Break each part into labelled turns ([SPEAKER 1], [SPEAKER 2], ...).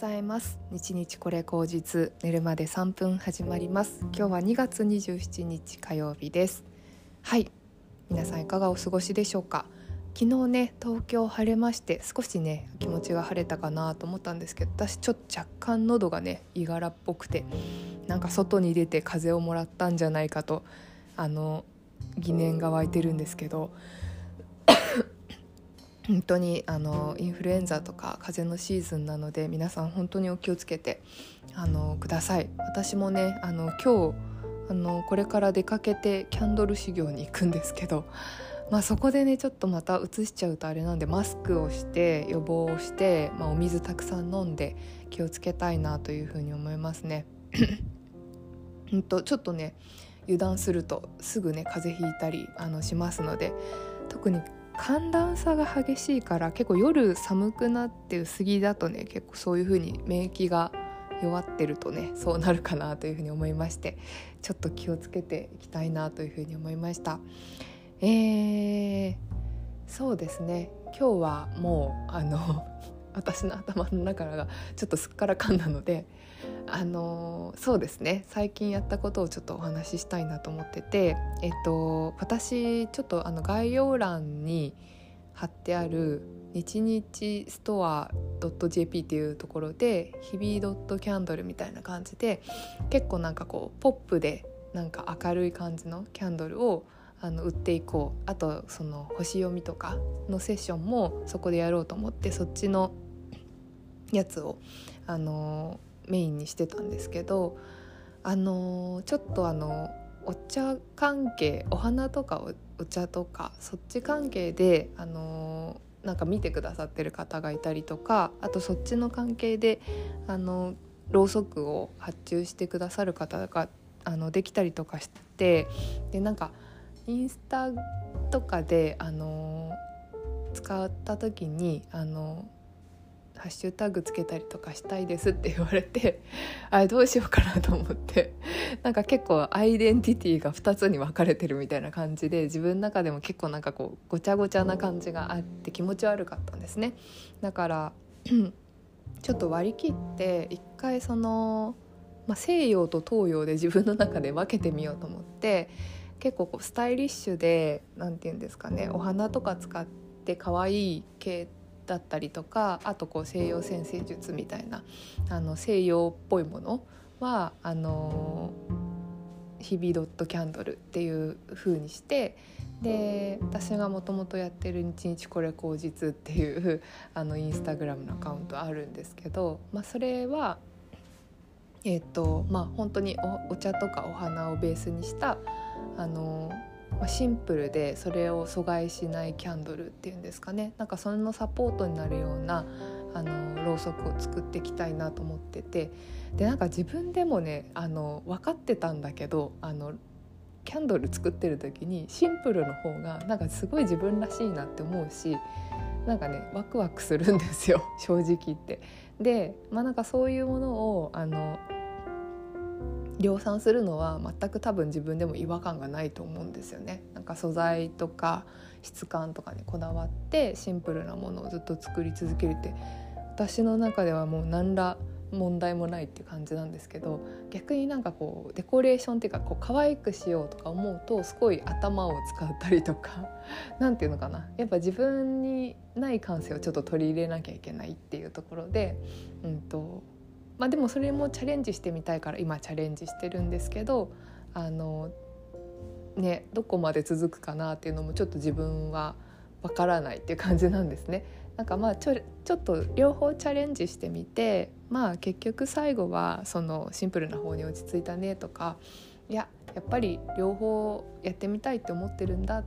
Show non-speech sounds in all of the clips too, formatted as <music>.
[SPEAKER 1] ざいます。日日これ口実寝るまで3分始まります。今日は2月27日火曜日です。はい。皆さんいかがお過ごしでしょうか？昨日ね東京晴れまして少しね気持ちが晴れたかなと思ったんですけど私ちょっと若干喉がねいがらっぽくてなんか外に出て風をもらったんじゃないかとあの疑念が湧いてるんですけど本当にあのインフルエンザとか風邪のシーズンなので皆さん本当にお気をつけてあのください私もねあの今日あのこれから出かけてキャンドル修行に行くんですけど、まあ、そこでねちょっとまたうつしちゃうとあれなんでマスクをして予防をして、まあ、お水たくさん飲んで気をつけたいなというふうに思いますね。<coughs> んとちょっとね油断するとすぐね風邪ひいたりあのしますので特に寒暖差が激しいから結構夜寒くなって薄着だとね結構そういう風に免疫が弱ってるとねそうなるかなというふうに思いましてちょっと気をつけていきたいなというふうに思いました。えー、そうですね。今日はもうあの <laughs> 私の頭の中がちょっとすっからかんなのであのそうですね。最近やったことをちょっとお話ししたいなと思っててえっと私ちょっとあの概要欄に貼ってある日日ストア .jp っていうところで日々ドットキャンドルみたいな感じで結構なんかこうポップでなんか明るい感じのキャンドルをあの売っていこう。あとその星読みとかのセッションもそこでやろうと思ってそっちのやつをあのメインにしてたんですけどあのちょっとあのお茶関係お花とかお茶とかそっち関係であのなんか見てくださってる方がいたりとかあとそっちの関係であのろうそくを発注してくださる方があのできたりとかしてでなんかインスタとかであの使った時にあのハッシュタグつけたりとかしたいですって言われて <laughs> あれどうしようかなと思って。<laughs> なんか結構アイデンティティが2つに分かれてるみたいな感じで自分の中でも結構なんかこうごちゃごちゃな感じがあって気持ち悪かったんですね。だから <clears throat> ちょっと割り切って一回その、まあ、西洋と東洋で <laughs> 自分の中で分けてみようと思って結構こうスタイリッシュで何て言うんですかねお花とか使って可愛い系だったりとかあとこう西洋占星術みたいなあの西洋っぽいものはあの日々ドットキャンドルっていう風にしてで私がもともとやってる「日日これ口実」っていう <laughs> あのインスタグラムのアカウントあるんですけど、まあ、それはえっ、とまあ本当にお茶とかお花をベースにしたあの、シンプルでそれを阻害しないキャンドルっていうんですかね。なんかそのサポートになるようなあのろうそくを作っていきたいなと思ってて。でなんか自分でもねあの分かってたんだけどあのキャンドル作ってる時にシンプルの方がなんかすごい自分らしいなって思うしなんかねワクワクするんですよ。<laughs> 正直言って。でまあなんかそういうものをあの量産するのは全く多分自分でも違和感がないと思うんですよね。なんか素材とか質感とかにこだわってシンプルなものをずっと作り続けるって私の中ではもう何ら問題もないって感じなんですけど逆になんかこうデコレーションっていうかこう可愛くしようとか思うとすごい頭を使ったりとか <laughs> 何て言うのかなやっぱ自分にない感性をちょっと取り入れなきゃいけないっていうところで、うんとまあ、でもそれもチャレンジしてみたいから今チャレンジしてるんですけどあのねどこまで続くかなっていうのもちょっと自分はわからないっていう感じなんですね。なんかまあちょちょっと両方チャレンジしてみてまあ結局最後はそのシンプルな方に落ち着いたねとかいややっぱり両方やってみたいって思ってるんだっ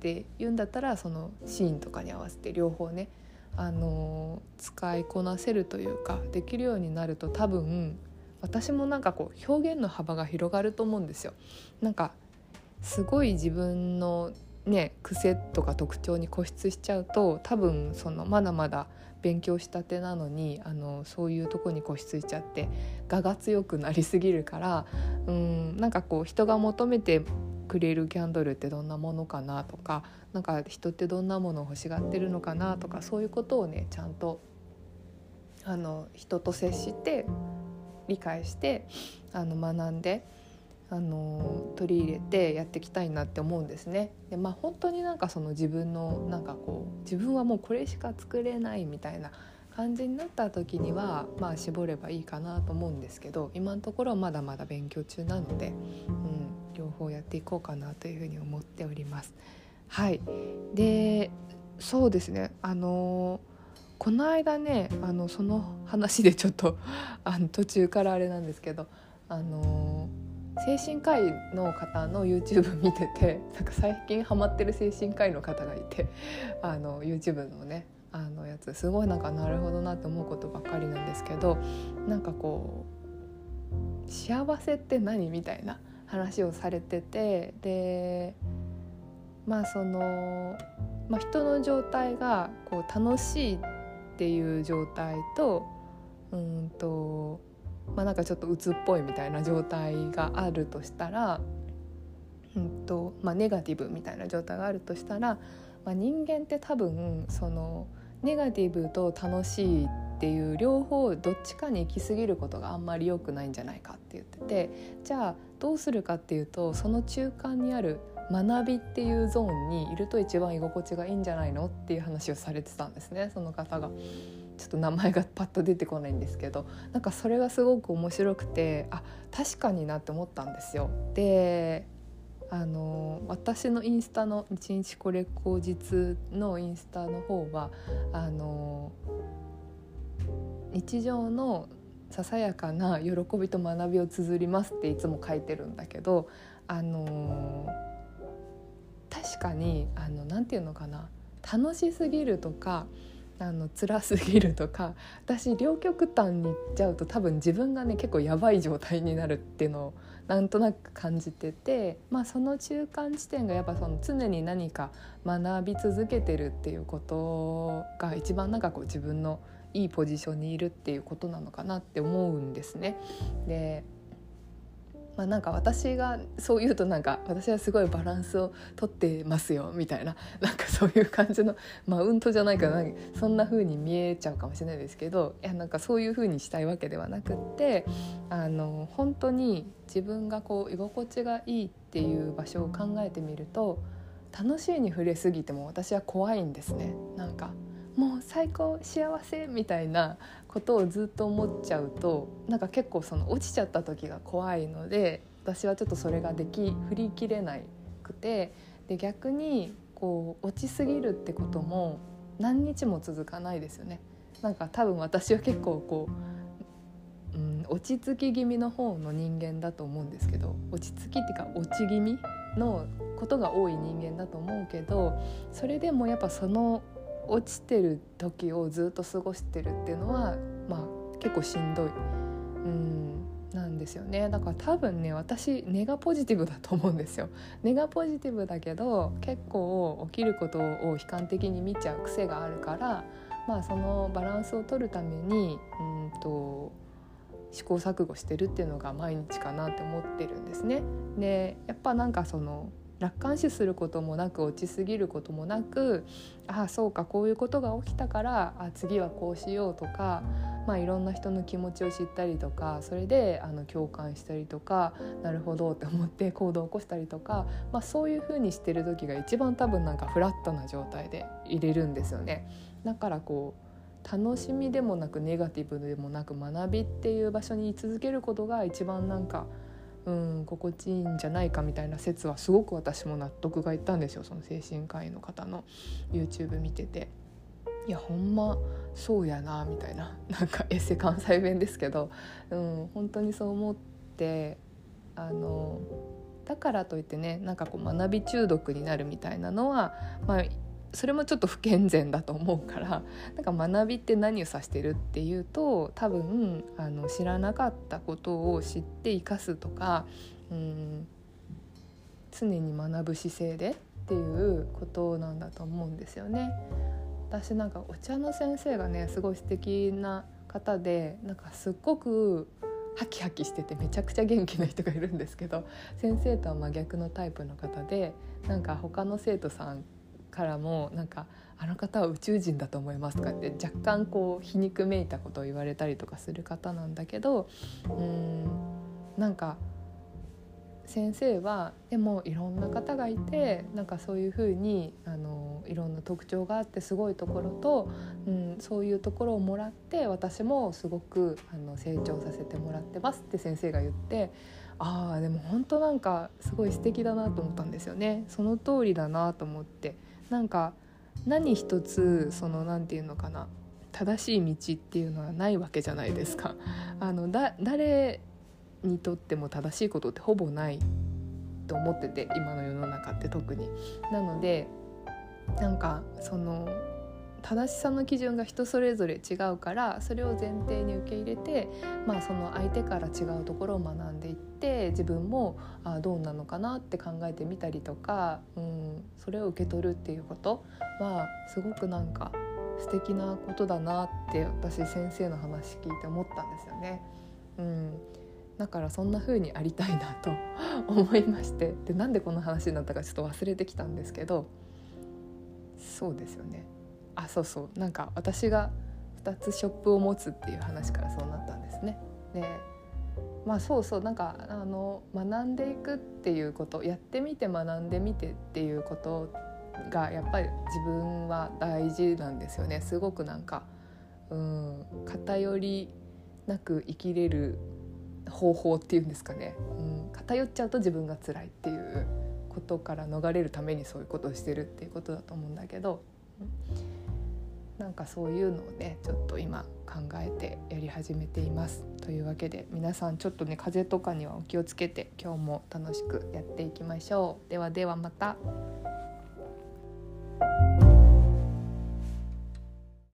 [SPEAKER 1] て言うんだったらそのシーンとかに合わせて両方ねあの使いこなせるというかできるようになると多分私もなんかこう表現の幅が広がると思うんですよ。なんかすごい自分のね癖とか特徴に固執しちゃうと多分そのまだまだ勉強したてなのにあのそういうとこに固執しちゃって我が強くなりすぎるからうんなんかこう人が求めてくれるキャンドルってどんなものかなとかなんか人ってどんなものを欲しがってるのかなとかそういうことをねちゃんとあの人と接して理解してあの学んであの取り入れてやっていきたいなって思うんですね。でまあ本当になんかその自分のなんかこう自分はもうこれしか作れないみたいな感じになった時にはまあ絞ればいいかなと思うんですけど今のところはまだまだ勉強中なので、うん、両方やっていこうかなというふうに思っております。はいでそうですねあのこの間ねあのその話でちょっと <laughs> あの途中からあれなんですけどあの精神科医の方の YouTube 見ててなんか最近ハマってる精神科医の方がいてあの YouTube のねあのやつすごいなんかなるほどなって思うことばっかりなんですけどなんかこう幸せって何みたいな話をされててでまあその、まあ、人の状態がこう楽しいっていう状態とうんとまあなんかちょっと鬱っぽいみたいな状態があるとしたら、うんとまあ、ネガティブみたいな状態があるとしたら、まあ、人間って多分そのネガティブと楽しいっていう両方どっちかに行き過ぎることがあんまり良くないんじゃないかって言っててじゃあどうするかっていうとその中間にある学びっていうゾーンにいると一番居心地がいいんじゃないのっていう話をされてたんですねその方が。ちょっと名前がパッと出てこないんですけどなんかそれがすごく面白くてあ確かになって思ったんですよ。であの私のインスタの「一日これ口実」のインスタの方はあの日常のささやかな喜びと学びを綴りますっていつも書いてるんだけどあの確かにあのなんていうのかな楽しすぎるとかあの辛すぎるとか私両極端にいっちゃうと多分自分がね結構やばい状態になるっていうのをなんとなく感じてて、まあ、その中間地点がやっぱその常に何か学び続けてるっていうことが一番なんかこう自分のいいポジションにいるっていうことなのかなって思うんですね。でまあ、なんか私がそう言うとなんか私はすごいバランスをとってますよみたいななんかそういう感じのマウントじゃないかなそんな風に見えちゃうかもしれないですけどいやなんかそういう風にしたいわけではなくってあの本当に自分がこう居心地がいいっていう場所を考えてみると楽しいに触れすぎても私は怖いんですねなんか。もう最高幸せみたいなことをずっと思っちゃうとなんか結構その落ちちゃった時が怖いので私はちょっとそれができ振り切れなくてで逆にこう落ちすぎるってことも何日も続かないですよね。なんか多分私は結構こう、うん、落ち着き気味の方の人間だと思うんですけど落ち着きっていうか落ち気味のことが多い人間だと思うけどそれでもやっぱその落ちてる時をずっと過ごしてるっていうのはまあ結構しんどい、うん、なんですよねだから多分ね私ネガポジティブだと思うんですよ。<laughs> ネガポジティブだけど結構起きることを悲観的に見ちゃう癖があるからまあそのバランスを取るためにうんと試行錯誤してるっていうのが毎日かなって思ってるんですね。でやっぱなんかその楽観視することもなく落ちすぎることもなくああそうかこういうことが起きたからあ次はこうしようとか、まあ、いろんな人の気持ちを知ったりとかそれであの共感したりとかなるほどって思って行動を起こしたりとか、まあ、そういうふうにしてる時が一番多分なんかフラットな状態で入れるんですよね。だからこう楽しみでもなくネガティブでもなく学びっていう場所に居続けることが一番なんかうん心地いいんじゃないかみたいな説はすごく私も納得がいったんですよその精神科医の方の YouTube 見てて。いやほんまそうやなみたいななんかエセ関西弁ですけど、うん、本当にそう思ってあのだからといってねなんかこう学び中毒になるみたいなのは、まあ、それもちょっと不健全だと思うから <laughs> なんか学びって何を指してるっていうと多分あの知らなかったことを知って生かすとかうん常に学ぶ姿勢でっていうことなんだと思うんですよね。私なんかお茶の先生がねすごい素敵な方でなんかすっごくハキハキしててめちゃくちゃ元気な人がいるんですけど先生とは真逆のタイプの方でなんか他の生徒さんからもなんか「あの方は宇宙人だと思います」とかって若干こう皮肉めいたことを言われたりとかする方なんだけどうんなんか先生はでもいろんな方がいてなんかそういうふうにあのいろんな特徴があってすごいところと、うん、そういうところをもらって私もすごくあの成長させてもらってますって先生が言ってああでも本当なんかすごい素敵だなと思ったんですよね。その通りだなと思ってなんか何一つその何て言うのかな正しい道っていうのはないわけじゃないですか。<laughs> あのだ誰にとっても正しいことってほぼないと思ってて今の世の中って特に。なのでなんかその正しさの基準が人それぞれ違うからそれを前提に受け入れて、まあ、その相手から違うところを学んでいって自分もあどうなのかなって考えてみたりとか、うん、それを受け取るっていうことはすごくなんか素敵なことだなって私先生の話聞いて思ったんですよね。うん。だからそんな風にありたいなと <laughs> 思いまして。でなんでこの話になったかちょっと忘れてきたんですけどそうですよね。あそうそう。なんか私が2つショップを持つっていう話からそうなったんですね。でまあそうそう。なんかあの学んでいくっていうことやってみて学んでみてっていうことがやっぱり自分は大事なんですよね。すごくなんかうん偏りなく生きれる方法っていうんですかね、うん、偏っちゃうと自分が辛いっていうことから逃れるためにそういうことをしてるっていうことだと思うんだけど、うん、なんかそういうのをねちょっと今考えてやり始めています。というわけで皆さんちょっとね風邪とかにはお気をつけて今日も楽しくやっていきましょう。ではではまた。